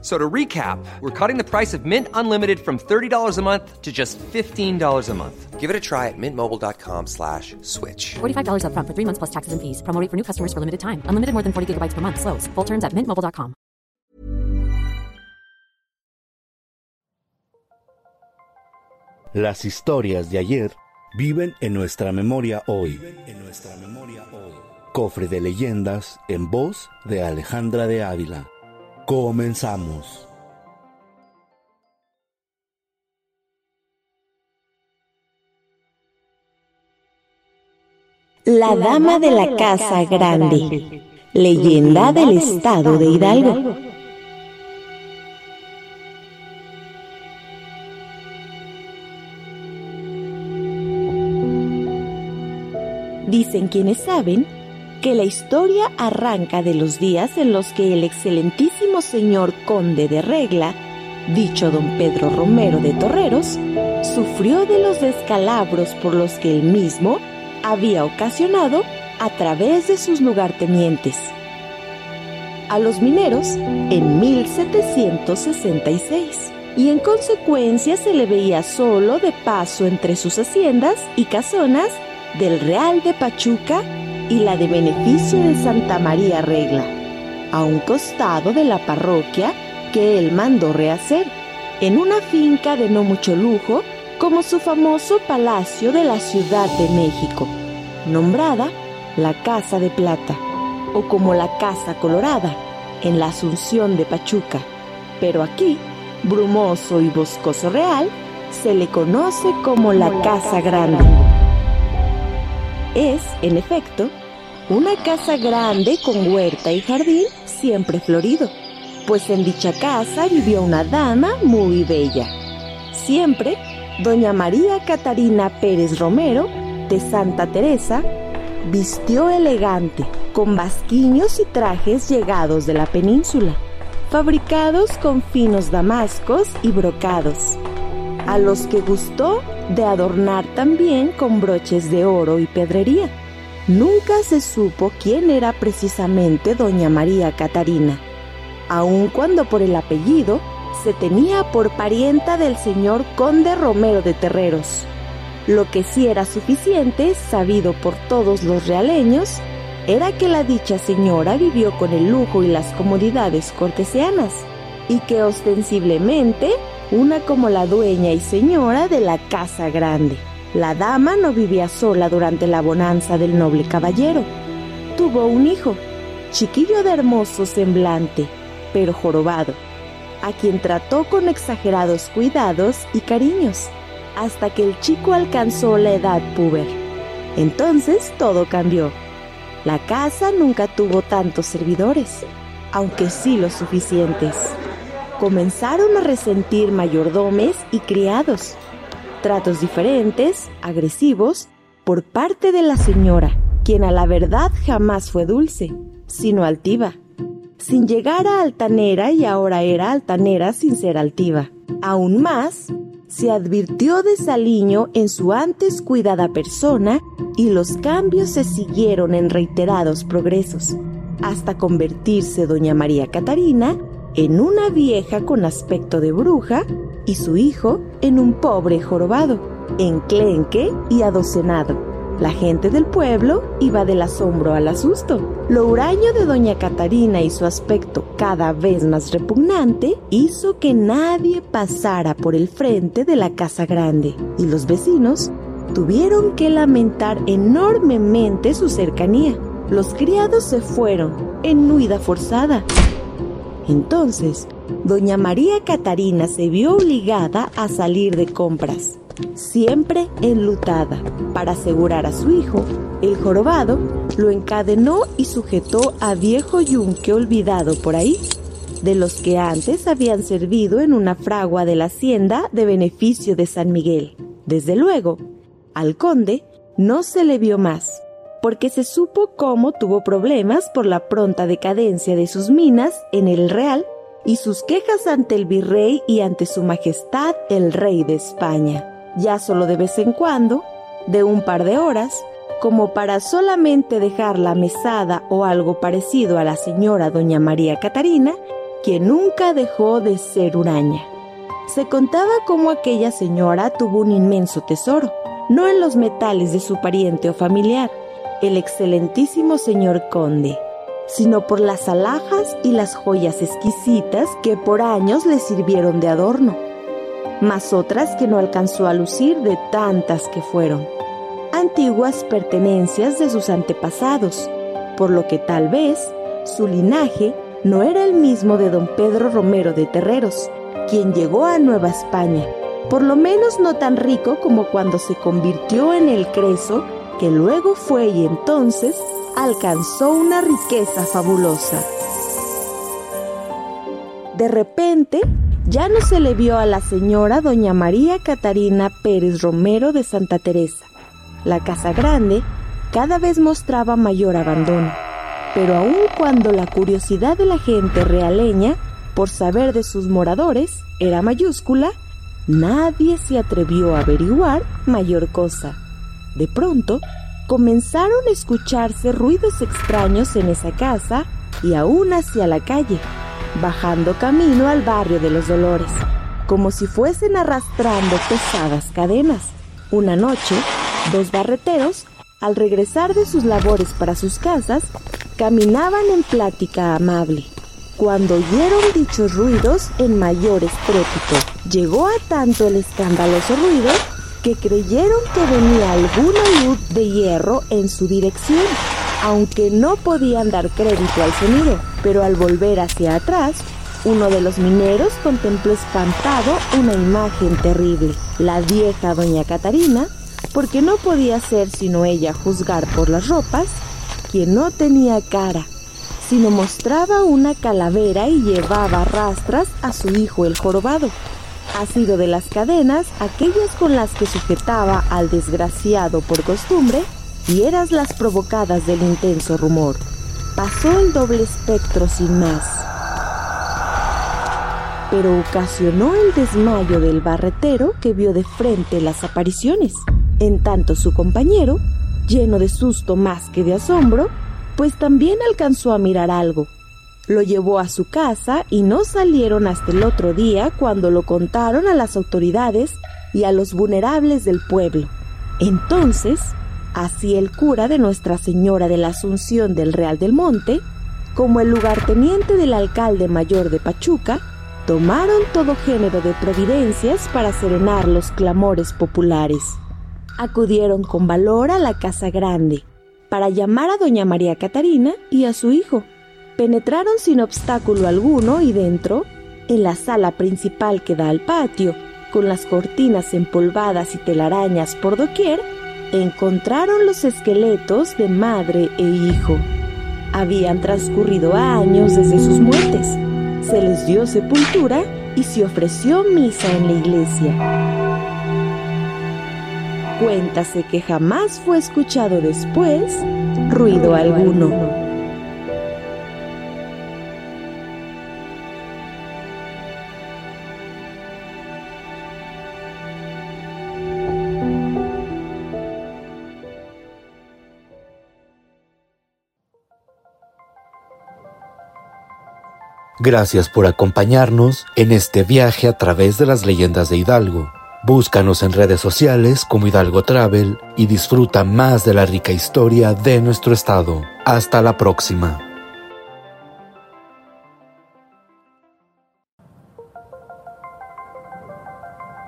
So to recap, we're cutting the price of Mint Unlimited from $30 a month to just $15 a month. Give it a try at mintmobile.com slash switch. $45 upfront for three months plus taxes and fees. Promo rate for new customers for limited time. Unlimited more than 40 gigabytes per month. Slows. Full terms at mintmobile.com. Las historias de ayer viven en nuestra memoria hoy. En nuestra memoria hoy. Cofre de leyendas en voz de Alejandra de Ávila. Comenzamos. La Dama de la Casa Grande. Leyenda del Estado de Hidalgo. Dicen quienes saben que la historia arranca de los días en los que el excelentísimo señor conde de Regla, dicho don Pedro Romero de Torreros, sufrió de los descalabros por los que él mismo había ocasionado a través de sus lugartenientes. A los mineros en 1766 y en consecuencia se le veía solo de paso entre sus haciendas y casonas del Real de Pachuca y la de beneficio de Santa María Regla, a un costado de la parroquia que él mandó rehacer, en una finca de no mucho lujo como su famoso palacio de la Ciudad de México, nombrada la Casa de Plata, o como la Casa Colorada, en la Asunción de Pachuca, pero aquí, brumoso y boscoso real, se le conoce como la Casa Grande. Es, en efecto, una casa grande con huerta y jardín siempre florido, pues en dicha casa vivió una dama muy bella. Siempre, doña María Catarina Pérez Romero, de Santa Teresa, vistió elegante, con basquiños y trajes llegados de la península, fabricados con finos damascos y brocados, a los que gustó de adornar también con broches de oro y pedrería. Nunca se supo quién era precisamente doña María Catarina, aun cuando por el apellido se tenía por parienta del señor conde Romero de Terreros. Lo que sí era suficiente, sabido por todos los realeños, era que la dicha señora vivió con el lujo y las comodidades cortesianas, y que ostensiblemente una como la dueña y señora de la casa grande. La dama no vivía sola durante la bonanza del noble caballero. Tuvo un hijo, chiquillo de hermoso semblante, pero jorobado, a quien trató con exagerados cuidados y cariños, hasta que el chico alcanzó la edad puber. Entonces todo cambió. La casa nunca tuvo tantos servidores, aunque sí los suficientes comenzaron a resentir mayordomes y criados, tratos diferentes, agresivos, por parte de la señora, quien a la verdad jamás fue dulce, sino altiva, sin llegar a altanera y ahora era altanera sin ser altiva. Aún más, se advirtió de Saliño en su antes cuidada persona y los cambios se siguieron en reiterados progresos, hasta convertirse doña María Catarina en una vieja con aspecto de bruja y su hijo en un pobre jorobado, enclenque y adocenado. La gente del pueblo iba del asombro al asusto. Lo huraño de doña Catarina y su aspecto cada vez más repugnante hizo que nadie pasara por el frente de la casa grande y los vecinos tuvieron que lamentar enormemente su cercanía. Los criados se fueron en huida forzada entonces, doña María Catarina se vio obligada a salir de compras, siempre enlutada. Para asegurar a su hijo, el jorobado lo encadenó y sujetó a viejo yunque olvidado por ahí, de los que antes habían servido en una fragua de la hacienda de beneficio de San Miguel. Desde luego, al conde no se le vio más, porque se supo cómo tuvo problemas por la pronta decadencia de sus minas en el Real y sus quejas ante el virrey y ante su majestad el rey de España. Ya solo de vez en cuando, de un par de horas, como para solamente dejar la mesada o algo parecido a la señora doña María Catarina, que nunca dejó de ser huraña. Se contaba cómo aquella señora tuvo un inmenso tesoro, no en los metales de su pariente o familiar, el excelentísimo señor conde, sino por las alhajas y las joyas exquisitas que por años le sirvieron de adorno, más otras que no alcanzó a lucir de tantas que fueron, antiguas pertenencias de sus antepasados, por lo que tal vez su linaje no era el mismo de don Pedro Romero de Terreros, quien llegó a Nueva España, por lo menos no tan rico como cuando se convirtió en el Creso que luego fue y entonces alcanzó una riqueza fabulosa. De repente, ya no se le vio a la señora doña María Catarina Pérez Romero de Santa Teresa. La casa grande cada vez mostraba mayor abandono, pero aun cuando la curiosidad de la gente realeña por saber de sus moradores era mayúscula, nadie se atrevió a averiguar mayor cosa. De pronto, comenzaron a escucharse ruidos extraños en esa casa y aún hacia la calle, bajando camino al barrio de los Dolores, como si fuesen arrastrando pesadas cadenas. Una noche, dos barreteros, al regresar de sus labores para sus casas, caminaban en plática amable. Cuando oyeron dichos ruidos en mayor estrépito, llegó a tanto el escandaloso ruido que creyeron que venía alguna luz de hierro en su dirección, aunque no podían dar crédito al sonido, pero al volver hacia atrás, uno de los mineros contempló espantado una imagen terrible. La vieja doña Catarina, porque no podía ser sino ella juzgar por las ropas, quien no tenía cara, sino mostraba una calavera y llevaba rastras a su hijo el jorobado ha sido de las cadenas aquellas con las que sujetaba al desgraciado por costumbre y eras las provocadas del intenso rumor. Pasó el doble espectro sin más, pero ocasionó el desmayo del barretero que vio de frente las apariciones. En tanto su compañero, lleno de susto más que de asombro, pues también alcanzó a mirar algo, lo llevó a su casa y no salieron hasta el otro día cuando lo contaron a las autoridades y a los vulnerables del pueblo. Entonces, así el cura de Nuestra Señora de la Asunción del Real del Monte, como el lugarteniente del alcalde mayor de Pachuca, tomaron todo género de providencias para serenar los clamores populares. Acudieron con valor a la Casa Grande para llamar a doña María Catarina y a su hijo, Penetraron sin obstáculo alguno y dentro, en la sala principal que da al patio, con las cortinas empolvadas y telarañas por doquier, encontraron los esqueletos de madre e hijo. Habían transcurrido años desde sus muertes. Se les dio sepultura y se ofreció misa en la iglesia. Cuéntase que jamás fue escuchado después ruido alguno. Gracias por acompañarnos en este viaje a través de las leyendas de Hidalgo. Búscanos en redes sociales como Hidalgo Travel y disfruta más de la rica historia de nuestro estado. Hasta la próxima.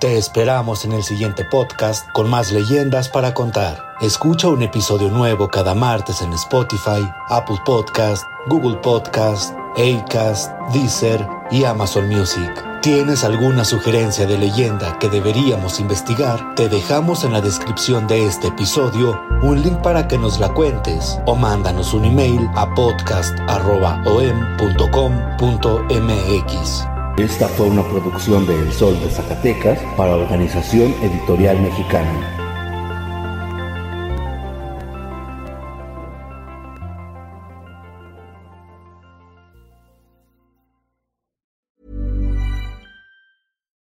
Te esperamos en el siguiente podcast con más leyendas para contar. Escucha un episodio nuevo cada martes en Spotify, Apple Podcast, Google Podcast Acast, Deezer y Amazon Music. ¿Tienes alguna sugerencia de leyenda que deberíamos investigar? Te dejamos en la descripción de este episodio un link para que nos la cuentes o mándanos un email a podcast.om.com.mx. Esta fue una producción de El Sol de Zacatecas para Organización Editorial Mexicana.